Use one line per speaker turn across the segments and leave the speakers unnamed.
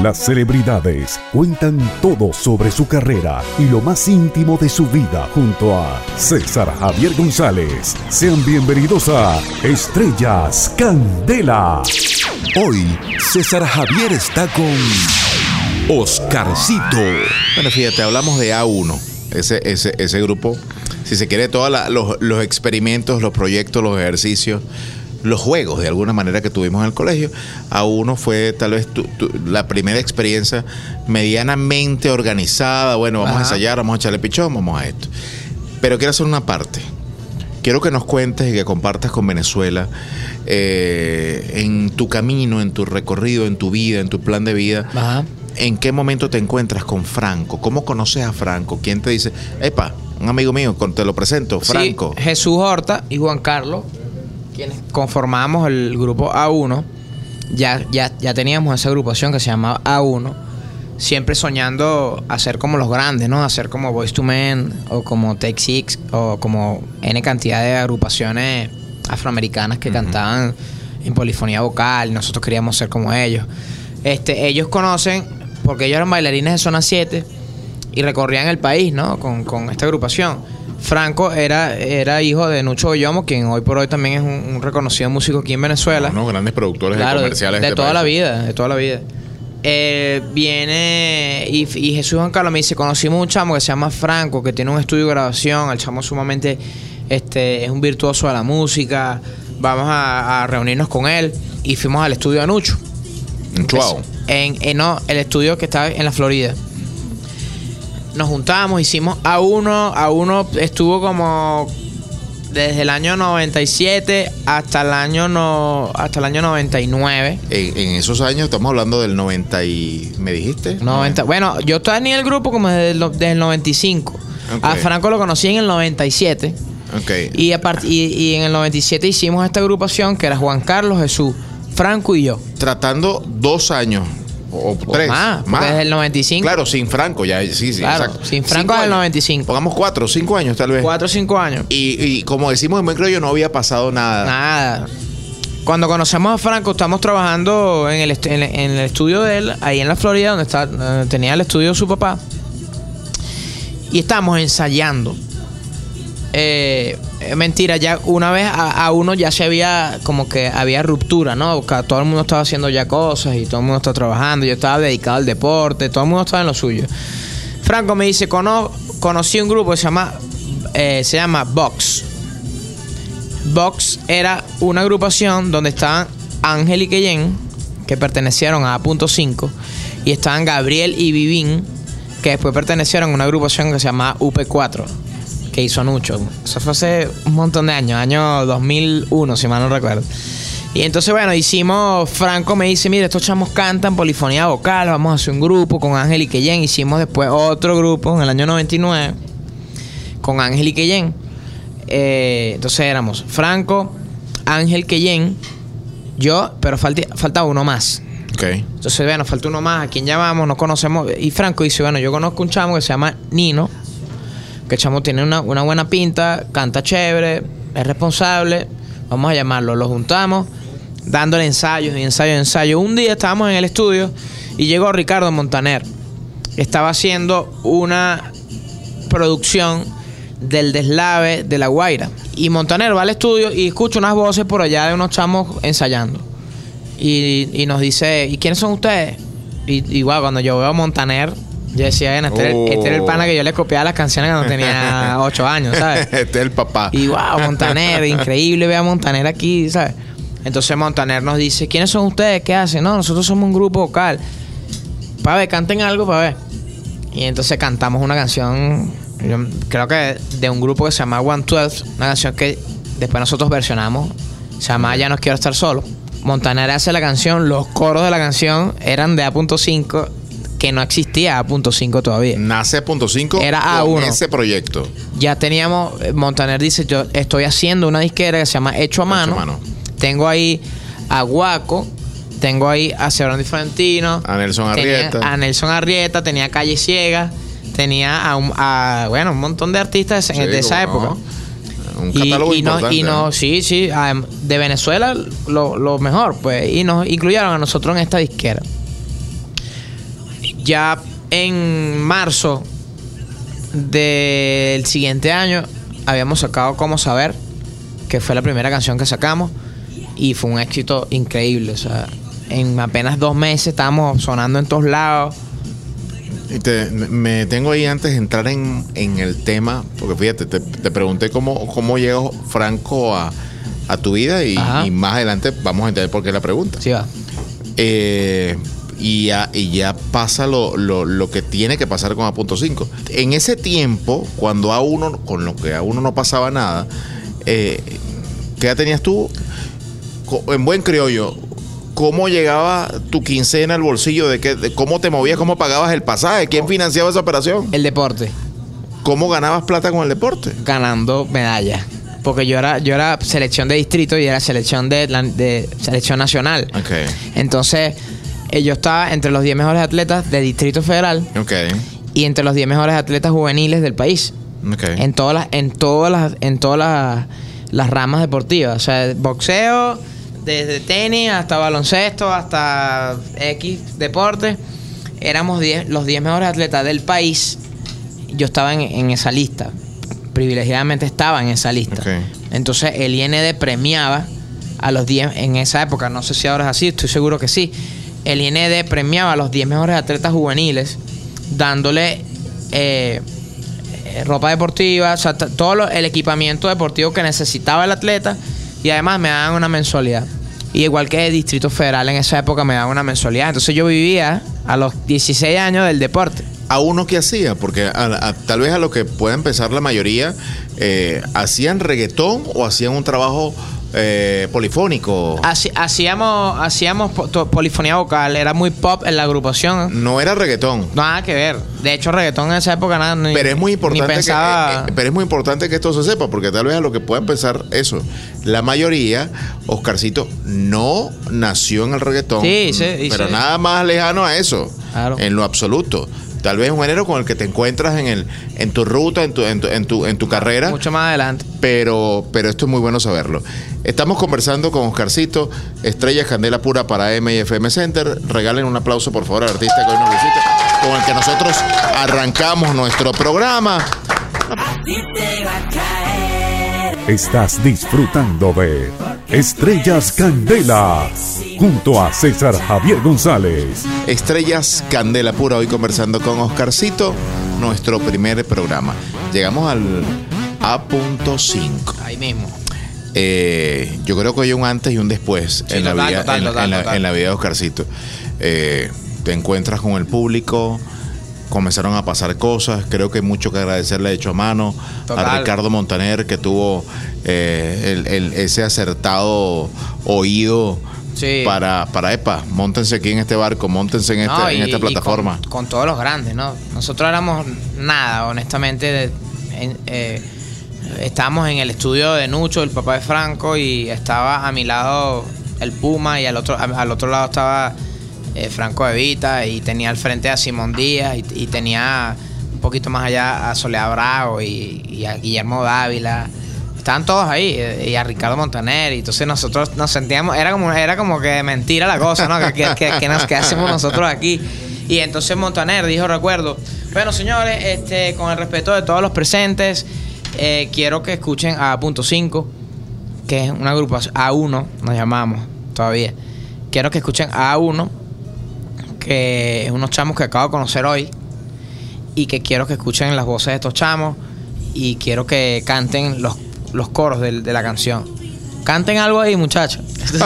Las celebridades cuentan todo sobre su carrera y lo más íntimo de su vida junto a César Javier González. Sean bienvenidos a Estrellas Candela. Hoy César Javier está con Oscarcito.
Bueno, fíjate, hablamos de A1, ese, ese, ese grupo, si se quiere, todos los, los experimentos, los proyectos, los ejercicios los juegos de alguna manera que tuvimos en el colegio. A uno fue tal vez la primera experiencia medianamente organizada. Bueno, vamos a ensayar, vamos a echarle pichón, vamos a esto. Pero quiero hacer una parte. Quiero que nos cuentes y que compartas con Venezuela eh, en tu camino, en tu recorrido, en tu vida, en tu plan de vida. ¿En qué momento te encuentras con Franco? ¿Cómo conoces a Franco? ¿Quién te dice, epa, un amigo mío, te lo presento, Franco?
Jesús Horta y Juan Carlos quienes conformamos el grupo A1, ya, ya, ya teníamos esa agrupación que se llamaba A1, siempre soñando hacer como los grandes, ¿no? Hacer como Voice to Men o como Take Six o como N cantidad de agrupaciones afroamericanas que cantaban en polifonía vocal. Nosotros queríamos ser como ellos. Este, ellos conocen, porque ellos eran bailarines de Zona 7 y recorrían el país, ¿no? Con, con esta agrupación. Franco era, era hijo de Nucho Oyomo, quien hoy por hoy también es un, reconocido músico aquí en Venezuela.
Unos grandes productores de comerciales.
De, de toda la vida, de toda la vida. Eh, viene y, Jesús Juan Carlos me dice, conocí un chamo que se llama Franco, que tiene un estudio de grabación, el chamo sumamente este, es un virtuoso de la música, vamos a, reunirnos con él y fuimos al estudio de Nucho. En, en, no, el estudio que está en la Florida nos juntamos, hicimos a uno, a uno estuvo como desde el año 97 hasta el año no hasta el año 99.
En, en esos años estamos hablando del 90 y me dijiste?
90. Bueno, yo estaba en el grupo como desde el, 95. A Franco lo conocí en el 97. Okay. Y, y, y en el 97 hicimos esta agrupación que era Juan Carlos Jesús, Franco y yo.
Tratando dos años o, tres.
Más, Desde el 95.
Claro, sin Franco, ya, sí, sí,
exacto. Sin Franco desde el 95.
Pongamos cuatro, cinco años tal vez.
Cuatro o cinco años.
Y, como decimos en buen yo no había pasado nada.
Nada. Cuando conocemos a Franco, estamos trabajando en el, en, el estudio de él, ahí en la Florida, donde está, tenía el estudio de su papá. Y estamos ensayando. Eh, mentira, ya una vez a, uno ya se había, como que había ruptura, ¿no? Todo el mundo estaba haciendo ya cosas y todo el mundo estaba trabajando. Yo estaba dedicado al deporte, todo el mundo estaba en lo suyo. Franco me dice, conocí un grupo que se llama, eh, se llama Vox. Vox era una agrupación donde estaban Ángel y Keyen, que pertenecieron a A.5, y estaban Gabriel y Vivín, que después pertenecieron a una agrupación que se llama UP4 que hizo Nucho. Eso fue hace un montón de años, año 2001, si mal no recuerdo. Y entonces, bueno, hicimos, Franco me dice, mire, estos chamos cantan polifonía vocal, vamos a hacer un grupo con Ángel y Keyen. Hicimos después otro grupo en el año 99 con Ángel y Keyen. Eh, entonces éramos Franco, Ángel Keyen, yo, pero falta, falta uno más.
Okay.
Entonces, bueno, falta uno más, a quien llamamos, no conocemos. Y Franco dice, bueno, yo conozco un chamo que se llama Nino que chamo tiene una, buena pinta, canta chévere, es responsable, vamos a llamarlo, lo juntamos, dándole ensayos y ensayos y ensayos. Un día estábamos en el estudio y llegó Ricardo Montaner. Estaba haciendo una producción del deslave de La Guaira. Y Montaner va al estudio y escucha unas voces por allá de unos chamos ensayando. Y, nos dice, ¿y quiénes son ustedes? Y igual cuando yo veo a Montaner, yo decía, este, este, era el pana que yo le copiaba las canciones cuando tenía 8 años, ¿sabes?
este es el papá.
Y wow, Montaner, increíble ver a Montaner aquí, ¿sabes? Entonces Montaner nos dice, ¿quiénes son ustedes? ¿Qué hacen? No, nosotros somos un grupo vocal. Para ver, canten algo, para ver. Y entonces cantamos una canción, creo que de un grupo que se llama One Twelve, una canción que después nosotros versionamos. Se llama Ya no quiero estar solo. Montaner hace la canción, los coros de la canción eran de A.5 que no existía A.5 todavía.
Nace A.5
era A1.
ese proyecto.
Ya teníamos, eh, Montaner dice, yo estoy haciendo una disquera que se llama Hecho a Mano. mano. Tengo ahí a Guaco, tengo ahí a Sebastián Di Frantino.
A Nelson Arrieta.
a Nelson Arrieta, tenía Calle Ciega, tenía a, bueno, un montón de artistas de esa época.
Un catálogo
y, no, y no, sí, sí, de Venezuela lo, lo mejor, pues, y nos incluyeron a nosotros en esta disquera. Ya en marzo del siguiente año habíamos sacado Cómo Saber, que fue la primera canción que sacamos, y fue un éxito increíble. O sea, en apenas dos meses estábamos sonando en todos lados.
Y te- me tengo ahí antes de entrar en, en el tema, porque fíjate, te, te pregunté cómo, cómo llegó Franco a, a tu vida y más adelante vamos a entender por qué la pregunta.
Sí, va.
Eh, y, ya, y ya pasa lo, lo- lo que tiene que pasar con A.5. En ese tiempo, cuando a uno, con lo que a uno no pasaba nada, eh, ¿qué edad tenías tú? En buen criollo, ¿cómo llegaba tu quincena al bolsillo? ¿De, qué, de cómo te movías? ¿Cómo pagabas el pasaje? ¿Quién financiaba esa operación?
El deporte,
¿Cómo ganabas plata con el deporte?
ganando medallas. Porque yo era, yo era selección de distrito y era selección de, selección nacional. Entonces, yo estaba entre los 10 mejores atletas de Distrito Federal y entre los 10 mejores atletas juveniles del país.
ok.
En todas las, en todas las, en todas las, las ramas deportivas. O sea, boxeo, desde tenis hasta baloncesto, hasta X deporte. Éramos 10 los 10 mejores atletas del país. Yo estaba en, en esa lista. Privilegiadamente estaba en esa lista. Entonces el IND premiaba a los 10 en esa época. No sé si ahora es así, estoy seguro que sí. El IND premiaba a los 10 mejores atletas juveniles dándole eh, ropa deportiva, o sea, todo el equipamiento deportivo que necesitaba el atleta y además me daban una mensualidad. Y igual que el Distrito Federal en esa época me daban una mensualidad. Entonces yo vivía a los 16 años del deporte.
a uno que hacía, porque tal vez a lo que pueden pensar la mayoría, eh, ¿hacían reggaetón o hacían un trabajo eh, polifónico?
Haci- hacíamos hacíamos polifonía vocal, era muy pop en la agrupación.
No era reggaetón.
Nada que ver. De hecho, reggaetón en esa época nada. ni-
Pero es muy importante
pensaba-
que, eh, pero es muy importante que esto se sepa, porque tal vez a lo que puedan pensar eso. La mayoría, Oscarcito no nació en el reggaetón.
Sí, sí,
pero
sí.
nada más lejano a eso.
Claro.
En lo absoluto. Tal vez un género con el que te encuentras en el, en tu ruta, en tu, en tu, en tu, en tu carrera.
Mucho más adelante.
pero, pero esto es muy bueno saberlo. Estamos conversando con Oscarcito, Estrella Candela Pura para M y FM Center. Regalen un aplauso, por favor, al artista que hoy nos visita, con el que nosotros arrancamos nuestro programa.
Estás disfrutando de Estrellas Candela junto a César Javier González.
Estrellas Candela Pura, hoy conversando con Oscarcito, nuestro primer programa. Llegamos al A.5.
Ahí mismo.
Eh, yo creo que hay un antes y un después
Sí,
en, la vida, la, en la vida de Oscarcito. Eh, te encuentras con el público, comenzaron a pasar cosas. Creo que hay mucho que agradecerle de hecho a mano a. Ricardo Montaner, que tuvo eh, el- el- ese acertado oído
Sí.
para, para, epa, montense aquí en este barco, montense en, este-
No,
en
y-
esta plataforma.
con, con todos los grandes, ¿no? Nosotros éramos nada, honestamente. de- en- eh, estábamos en el estudio de Nucho, el papá de Franco, y estaba a mi lado el Puma, y al otro, al otro lado estaba eh, Franco Evita, y tenía al frente a Simón Díaz, y, tenía un poquito más allá a Soledad Bravo y, a Guillermo Dávila. Estaban todos ahí, eh, y a Ricardo Montaner, y entonces nosotros nos sentíamos, era como, era como que mentira la cosa, ¿no? Que, nos, que hacemos nosotros aquí. Y entonces Montaner dijo, recuerdo, bueno señores, este, con el respeto de todos los presentes, eh, quiero que escuchen a Punto 5, que es una agrupación, A1, nos llamamos todavía. Quiero que escuchen a A1, que es unos chamos que acabo de conocer hoy, y que quiero que escuchen las voces de estos chamos, y quiero que canten los, los coros de, la canción. Canten algo ahí, muchachos.
Te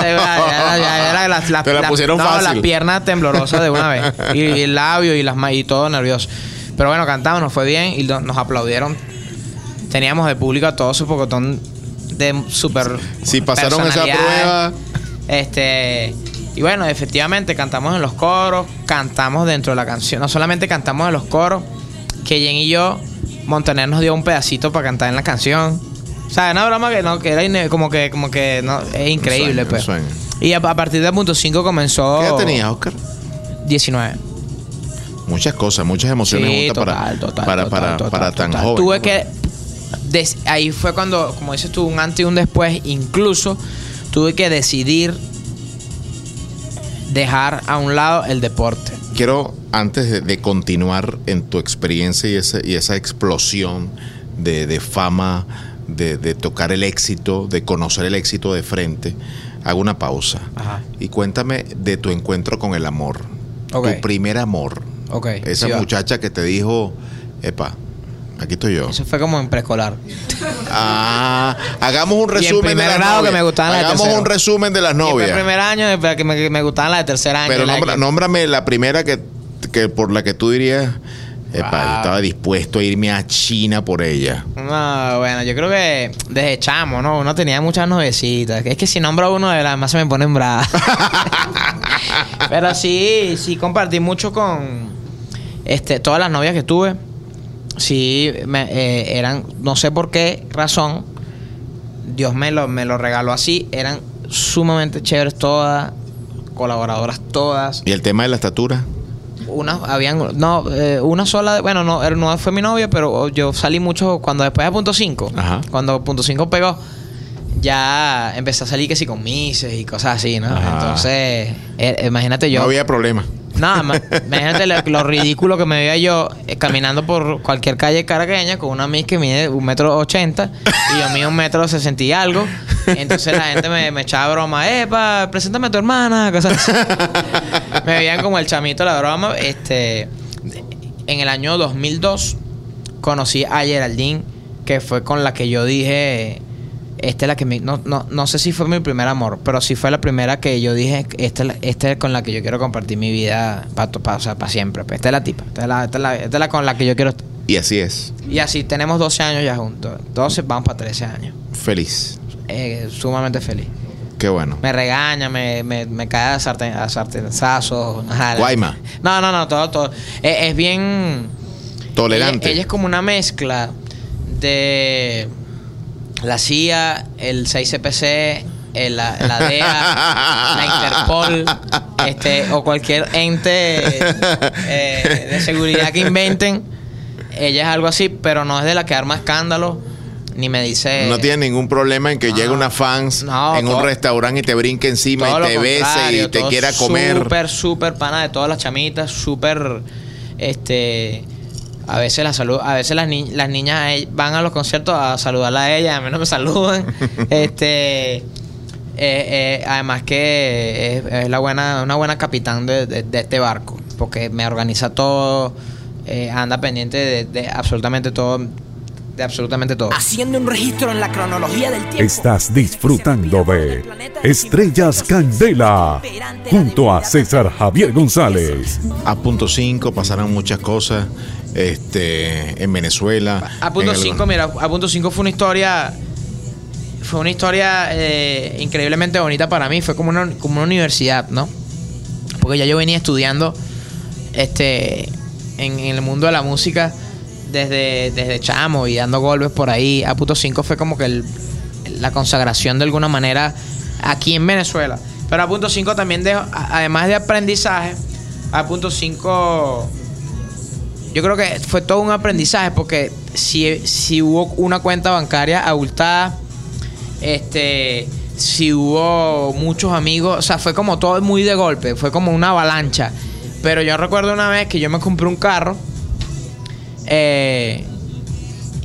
la pusieron
no,
fácil.
las piernas temblorosas de una vez. Y, y el labio y, las, y todo nervioso. Pero bueno, cantamos, nos fue bien y nos aplaudieron. Teníamos de público a todo su pocotón de super.
Si pasaron esa prueba,
Este. Y bueno, efectivamente cantamos en los coros, cantamos dentro de la canción. No solamente cantamos en los coros, que Jen y yo, Montaner nos dio un pedacito para cantar en la canción. O sea, una broma que no, que era como que, como que no, es increíble,
sueño,
pues.
un sueño.
Y a, a partir del punto 5 comenzó.
¿qué edad tenías, Oscar?
19.
Muchas cosas, muchas emociones
Sí,
juntas para,
total,
para,
total,
para,
total,
para tan joven.
Tuve que. des- ahí fue cuando, como dices tú, un antes y un después. Incluso tuve que decidir dejar a un lado el deporte.
quiero, antes de, de continuar en tu experiencia y, ese- y esa explosión de, de fama, de, de tocar el éxito, de conocer el éxito de frente, hago una pausa.
Ajá.
Y cuéntame de tu encuentro con el amor.
Ok.
Tu primer amor.
Ok.
Esa
sí
muchacha que te dijo, epa, aquí estoy yo.
Eso fue como en preescolar.
Ah, hagamos un
Y en
resumen de
primer
las
grado que me gustaban las
Hagamos un resumen de las novias.
el primer año que me, me gustaban las de tercer año.
Pero
la
nombra-
que-
nómbrame la primera que, que por la que tú dirías, epa,
Wow.
yo estaba dispuesto a irme a China por ella.
No, bueno, yo creo que desde chamo, ¿no? Uno tenía muchas novecitas. Es que si nombro uno de las más se me ponen bravas. Pero sí, sí compartí mucho con este, todas las novias que tuve. Sí, me, eh, eran, no sé por qué razón, Dios me lo, me lo regaló así. Eran sumamente chéveres todas, colaboradoras todas.
Y el tema de la estatura.
Una, habían, no, eh, una sola, bueno, no, era- no fue mi novia, pero yo salí mucho cuando después de punto 5,
Ajá.
cuando punto 5 pegó, ya empecé a salir que sí con mises y cosas así, ¿no?
Ajá.
Entonces, eh, imagínate yo.
No había problema.
Nada, ma- imagínate lo, lo ridículo que me veía yo eh, caminando por cualquier calle caraqueña con una Miss que mide un metro ochenta y yo mido un metro sesenta y algo. Entonces la gente me, echaba broma, epa, preséntame a tu hermana, cosas así. me veían como el chamito la broma. Este, en el año 2002 conocí a Geraldine, que fue con la que yo dije, esta es la que me, no, no, no sé si fue mi primer amor, pero sí fue la primera que yo dije, esta esta es con la que yo quiero compartir mi vida para siempre. pues, esta es la tipa, esta es la, esta es la- esta es la con la que yo quiero estar.
Y así es.
Y así tenemos 12 años ya juntos. 12, vamos para 13 años.
Feliz.
Eh, sumamente feliz.
Qué bueno.
Me regaña, me, me, me cae a, sarten, a.
Guayma.
No, no, no, todo, todo. Es, es bien...
Tolerante.
Ella, ella es como una mezcla de la CIA, el 6CPC, el- la, la DEA, la Interpol, este, o cualquier ente eh, de seguridad que inventen. Ella es algo así, pero no es de la que arma escándalo, ni me dice...
no tiene ningún problema en que
no,
llegue una fans
no,
en un restaurante y te brinque encima y te bese y te quiera comer.
Súper, súper pana de todas las chamitas, súper, este, a veces la salud, a veces las, ni- las niñas eh, van a los conciertos a saludarla a ella, a mí no me saludan, este, eh, eh, además que es, es la buena, una buena capitán de, de- de este barco, porque me organiza todo, eh, anda pendiente de, de absolutamente todo, de absolutamente todo.
Haciendo un registro en la cronología del tiempo.
Estás disfrutando de Estrellas Candela junto a César Javier González.
A punto 5 pasaron muchas cosas este, en Venezuela.
A punto
en
5, mira, a punto 5 fue una historia. Fue una historia eh, increíblemente bonita para mí. Fue como una, como una universidad, ¿no? Porque ya yo venía estudiando este en, en el mundo de la música desde, desde chamo y dando golpes por ahí. A punto 5 fue como que el- la consagración de alguna manera aquí en Venezuela. Pero a punto 5 también, de, a- además de aprendizaje, a punto 5 yo creo que fue todo un aprendizaje porque si, si hubo una cuenta bancaria abultada, este, si hubo muchos amigos, o sea, fue como todo muy de golpe, fue como una avalancha. Pero yo recuerdo una vez que yo me compré un carro eh,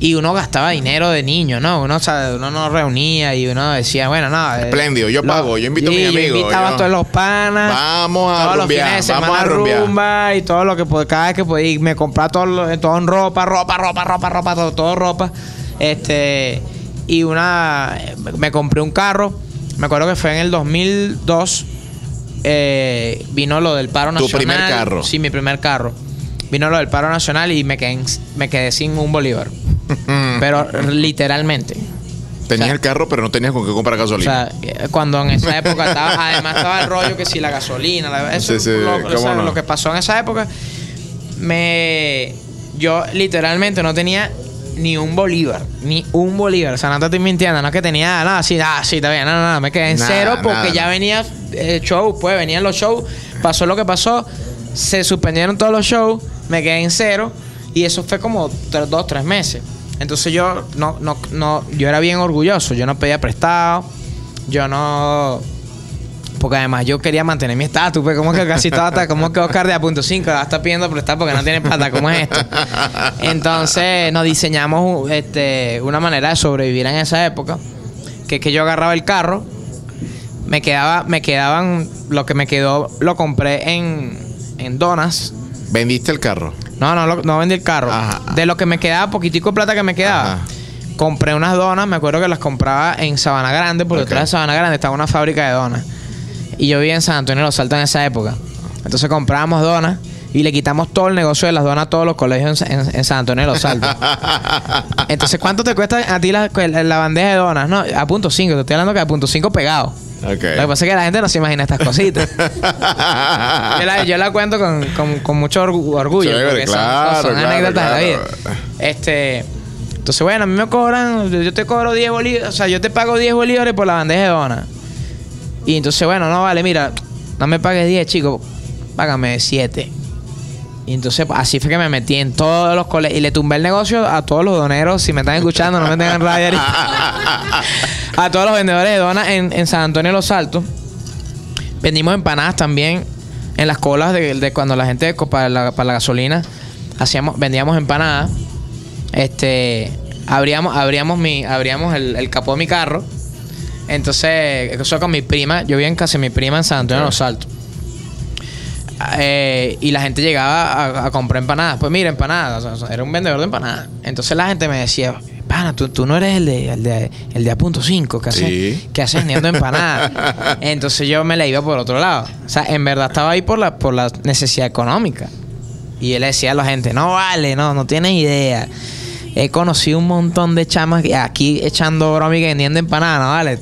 y uno gastaba dinero de niño, ¿no? Uno, o sea, uno no reunía y uno decía, bueno, no. eh,
Espléndido, yo pago, yo invito a mi
sí,
amigo,
Yo invitaba
yo-
a todos los panas.
Vamos a
todos los fines de
vamos
semana
a rumbear.
rumba y todo lo que cada vez que podía ir, me compraba todo, todo en ropa, ropa, ropa, ropa, ropa, todo, todo ropa. Este y una me compré un carro. Me acuerdo que fue en el 2002 eh, vino lo del paro
Tu
nacional.
primer carro.
Sí, mi primer carro. Vino lo del paro nacional y me quedé, me quedé sin un bolívar. Pero literalmente.
Tenías
o sea,
el carro, pero no tenías con qué comprar
O
gasolina.
sea, eh, cuando en esa época estaba, además estaba el rollo que si la gasolina, la- eso,
Sí, sí,
lo, o sea,
no.
lo que pasó en esa época, me, yo literalmente no tenía ni un bolívar, ni un bolívar, o sea, no te estoy mintiendo, no es que tenía nada, sí, ah, sí, está bien, no, no, no, me quedé en
Nada,
cero porque
nada.
ya venía el show, pues venían los shows, pasó lo que pasó, se suspendieron todos los shows, me quedé en cero y eso fue como tres, dos, tres meses. Entonces yo no, no, no, yo era bien orgulloso, yo no pedía prestado, yo no Porque además yo quería mantener mi estatus, pues como que casi todo hasta como que Oscar de A.5 va a estar pidiendo prestar porque no tiene plata, ¿cómo es esto? Entonces nos diseñamos este, una manera de sobrevivir en esa época, que es que yo agarraba el carro, me quedaba, me quedaban, lo que me quedó lo compré en, en donas.
¿Vendiste el carro?
No, no, lo- no vendí el carro.
Ajá.
De lo que me quedaba, poquitico de plata que me quedaba.
Ajá.
Compré unas donas, me acuerdo que las compraba en Sabana Grande, porque
Ok.
detrás de Sabana Grande estaba una fábrica de donas. Y yo vivía en San Antonio de los Saltos en esa época. Entonces comprábamos donas y le quitamos todo el negocio de las donas a todos los colegios en, en- en San Antonio de los Saltos. Entonces, ¿cuánto te cuesta a ti la, la bandeja de donas? No, a punto 5, te estoy hablando que a punto 5 pegado. Lo que pasa es que la gente no se imagina estas cositas. yo, la, yo la cuento con, con- con mucho orgu- orgullo.
Chévere,
porque
claro,
son,
claro,
anécdotas de la vida.
claro.
Este. Entonces, bueno, a mí me cobran, yo te cobro 10 bolívares, o sea, yo te pago 10 bolívares por la bandeja de dona. Y entonces, bueno, no vale, mira, no me pagues 10, chico, págame 7. Y entonces, pues, así fue que me metí en todos los colegios y le tumbé el negocio a todos los doneros. Si me están escuchando, no me tengan ahorita. a todos los vendedores de donas en, en San Antonio de los Altos. Vendimos empanadas también en las colas de, de cuando la gente para la, para la gasolina hacíamos vendíamos empanadas. Este abríamos abríamos mi abríamos el, el capó de mi carro. Entonces, eso con mi prima, yo vivía en casa de mi prima en San Antonio de los Altos. Eh, y la gente llegaba a, a comprar empanadas. Pues mira, empanadas. o sea, era un vendedor de empanadas. Entonces la gente me decía, pana, tú, tú no eres el de, el de, el de A punto 5 que hace,
Sí.
que hace vendiendo empanadas. Entonces yo me la iba por otro lado. O sea, en verdad estaba ahí por la, por la necesidad económica. Y él decía a la gente, no vale, no, no tienes idea. He conocido un montón de chamas aquí echando broma y vendiendo empanadas, no vale.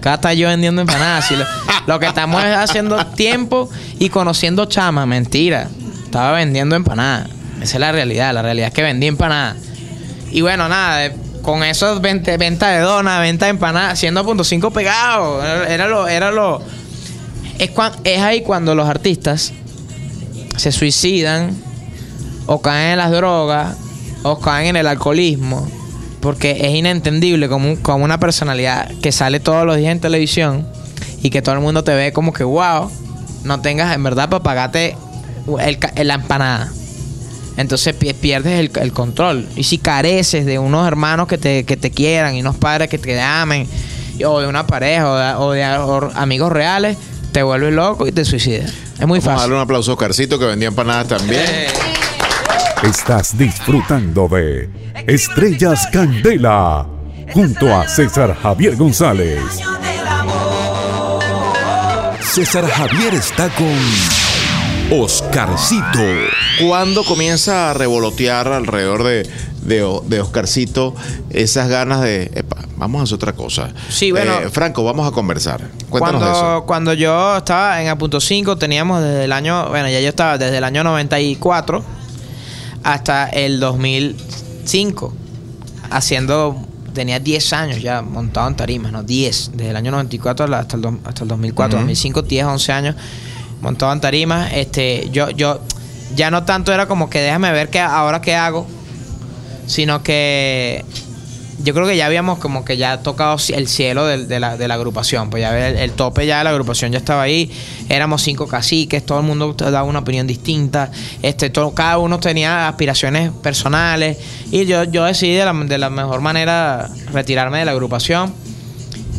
Acá está yo vendiendo empanadas. lo, lo que estamos es haciendo tiempo y conociendo chamas. Mentira. Estaba vendiendo empanadas. Esa es la realidad. La realidad es que vendí empanadas. Y bueno, nada, con eso venta, venta de donas, venta de empanadas, haciendo punto cinco pegados. Era, era lo, era lo. Es, cuan- es ahí cuando los artistas se suicidan o caen en las drogas o caen en el alcoholismo. Porque es inentendible como, como una personalidad que sale todos los días en televisión y que todo el mundo te ve como que wow, no tengas en verdad para pagarte el ca- la empanada. Entonces pi- pierdes el, el control. Y si careces de unos hermanos que te, que te quieran y unos padres que te amen, o de una pareja o de, o de o amigos reales, te vuelves loco y te suicidas. Es muy
Vamos a darle
fácil.
un aplauso a Oscarcito que vendía empanadas también.
Eh,
Estás disfrutando de Estrellas Candela junto a César Javier González.
César Javier está con Oscarcito.
¿Cuándo comienza a revolotear alrededor de, de, Oscarcito esas ganas de, "Epa, vamos a hacer otra cosa?
Sí, bueno.
Eh, Franco, vamos a conversar. Cuéntanos
cuando,
de eso.
cuando yo estaba en A punto 5 teníamos desde el año, bueno, ya yo estaba desde el año 94 hasta el 2005 haciendo tenía 10 años ya montado en tarimas, no 10, desde el año 94 hasta el, hasta el 2004,
Ujú.
2005, 10, 11 años montado en tarimas, este yo yo ya no tanto era como que déjame ver qué ahora qué hago, sino que yo creo que ya habíamos como que ya tocado el cielo de, la, de la agrupación. Pues ya el, tope ya de la agrupación ya estaba ahí. Éramos cinco caciques, todo el mundo daba una opinión distinta. Este, todo, cada uno tenía aspiraciones personales. Y yo, yo decidí de la, de la mejor manera retirarme de la agrupación.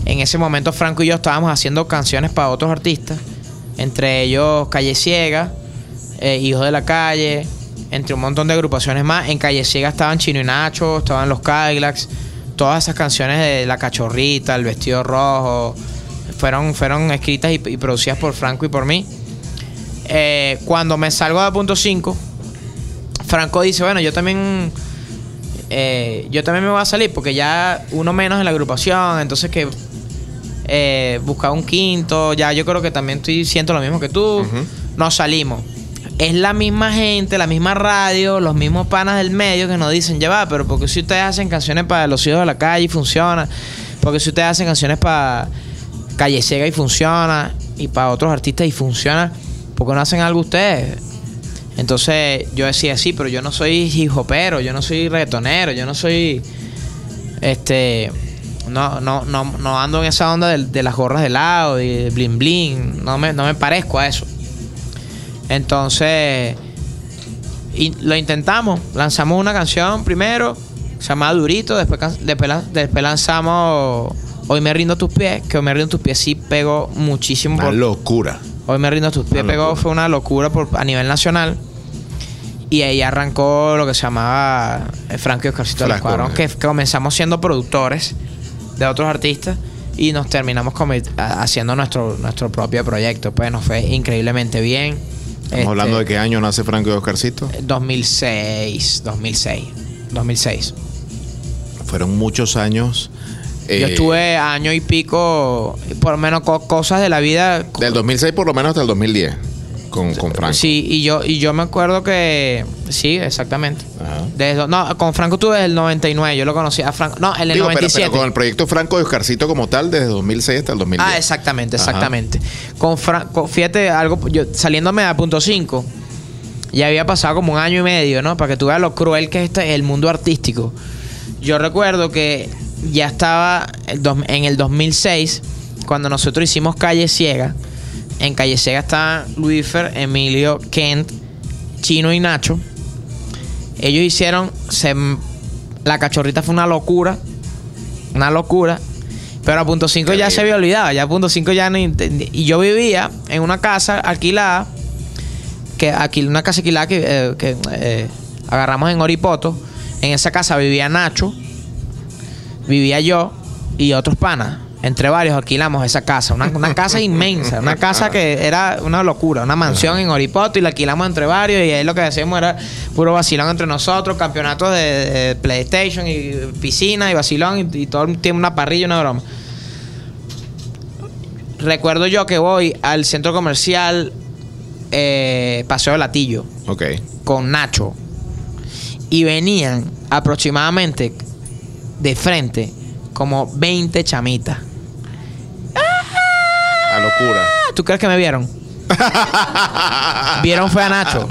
En ese momento Franco y yo estábamos haciendo canciones para otros artistas. Entre ellos Calle Ciega, eh, Hijos de la Calle, entre un montón de agrupaciones más. En Calle Ciega estaban Chino y Nacho, estaban los Cadillacs, todas esas canciones de La Cachorrita, El Vestido Rojo, fueron, fueron escritas y, y producidas por Franco y por mí. Eh, cuando me salgo de punto 5, Franco dice, bueno, yo también... eh, yo también me voy a salir porque ya uno menos en la agrupación, entonces que eh, buscar un quinto, ya yo creo que también estoy siento lo mismo que tú, nos salimos. Es la misma gente, la misma radio, los mismos panas del medio que nos dicen, ya va, pero porque si ustedes hacen canciones para los hijos de la calle y funciona, porque si ustedes hacen canciones para Calle Ciega y funciona, y para otros artistas y funciona, ¿por qué no hacen algo ustedes? Entonces yo decía, sí, pero yo no soy hip hopero, yo no soy reggaetonero, yo no soy este No, no, no, no ando en esa onda de, las gorras de lado y de bling bling. No me, no me parezco a eso. Entonces, y lo intentamos. Lanzamos una canción primero, se llamaba Durito. Después, después, después lanzamos Hoy me rindo a tus pies. Que Hoy me rindo a tus pies sí pegó muchísimo.
Una
por-
locura.
Hoy me rindo a tus pies
Una
pegó,
locura.
fue una locura por, a nivel nacional. Y ahí arrancó lo que se llamaba eh, Franco y Oscarcito del
¿no?
que, que comenzamos siendo productores de otros artistas y nos terminamos haciendo nuestro, nuestro propio proyecto. Pues nos fue increíblemente bien.
Estamos
Este,
hablando de qué año nace Franco y Oscarcito.
2006, 2006, 2006.
Fueron muchos años.
Yo
eh,
estuve año y pico, por lo menos co- cosas de la vida.
Del 2006 por lo menos hasta el 2010 con, con Franco.
Sí, y yo, y yo me acuerdo que. Sí, exactamente.
Ajá.
Desde- no, con Franco tuve desde el 99. Yo lo conocí a Franco. No, en el
Digo, pero-
97.
Pero, con el proyecto Franco y Oscarcito como tal, desde 2006 hasta el 2010.
Ah, exactamente,
Ajá.
exactamente. Con Franco, fíjate, algo, yo saliéndome a punto 5, ya había pasado como un año y medio, ¿no? Para que tú veas lo cruel que es este, el mundo artístico. Yo recuerdo que ya estaba el dos- en el 2006, cuando nosotros hicimos Calle Ciega. En Calle Ciega estaban Luifer, Emilio, Kent, Chino y Nacho. Ellos hicieron. se- la cachorrita fue una locura. Una locura. Pero a punto 5 ya se había olvidado. Ya a punto 5 ya no. Y yo vivía en una casa alquilada. Que aquí una casa alquilada que, eh, que, eh, agarramos en Oripoto. En esa casa vivía Nacho. Vivía yo y otros panas. Entre varios alquilamos esa casa. Una, una casa inmensa. Una casa que era una locura. Una mansión en Oripoto y la alquilamos entre varios. Y ahí lo que hacíamos era puro vacilón entre nosotros. Campeonatos de, de PlayStation y piscina y vacilón. Y, y todo tiene una parrilla y una broma. Recuerdo yo que voy al centro comercial eh, Paseo de Latillo con Nacho. Y venían aproximadamente de frente como 20 chamitas.
Locura.
¿Tú crees que me vieron? Vieron fue a Nacho.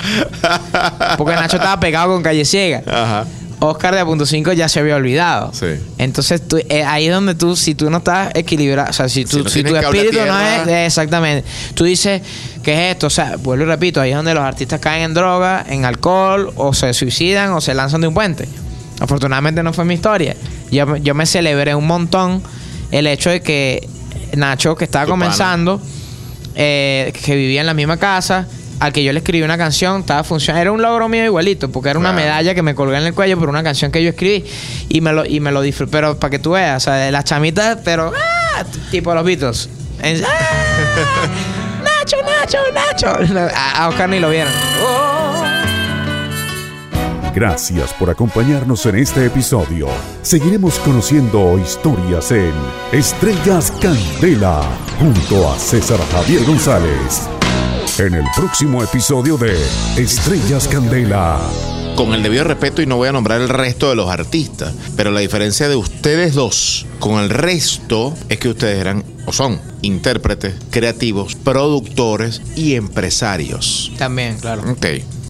Porque Nacho estaba pegado con Calle Ciega.
Ajá.
Oscar de punto 5 ya se había olvidado.
Sí.
Entonces tú, eh, ahí es donde tú, si tú no estás equilibrado, o sea, si, tú,
Si no
si tu espíritu no es eh, exactamente, tú dices, ¿qué es esto? O sea, vuelvo y repito, ahí es donde los artistas caen en droga, en alcohol, o se suicidan, o se lanzan de un puente. Afortunadamente no fue mi historia. Yo, yo me celebré un montón el hecho de que Nacho, que estaba
Tu
comenzando, eh, que vivía en la misma casa, al que yo le escribí una canción, estaba funcionando. Era un logro mío igualito, porque era una
Claro.
medalla que me colgué en el cuello por una canción que yo escribí y me lo, y me lo disfruté. Pero para que tú veas, o sea, de las chamitas, pero ¡ah! tipo los Beatles. ¡ah! Nacho, Nacho, Nacho. A, a Oscar ni lo vieron.
Gracias por acompañarnos en este episodio. Seguiremos conociendo historias en Estrellas Candela junto a César Javier González. En el próximo episodio de Estrellas Candela.
Con el debido respeto, y no voy a nombrar el resto de los artistas, pero la diferencia de ustedes dos con el resto es que ustedes eran o son intérpretes, creativos, productores y empresarios.
También, claro.
Ok.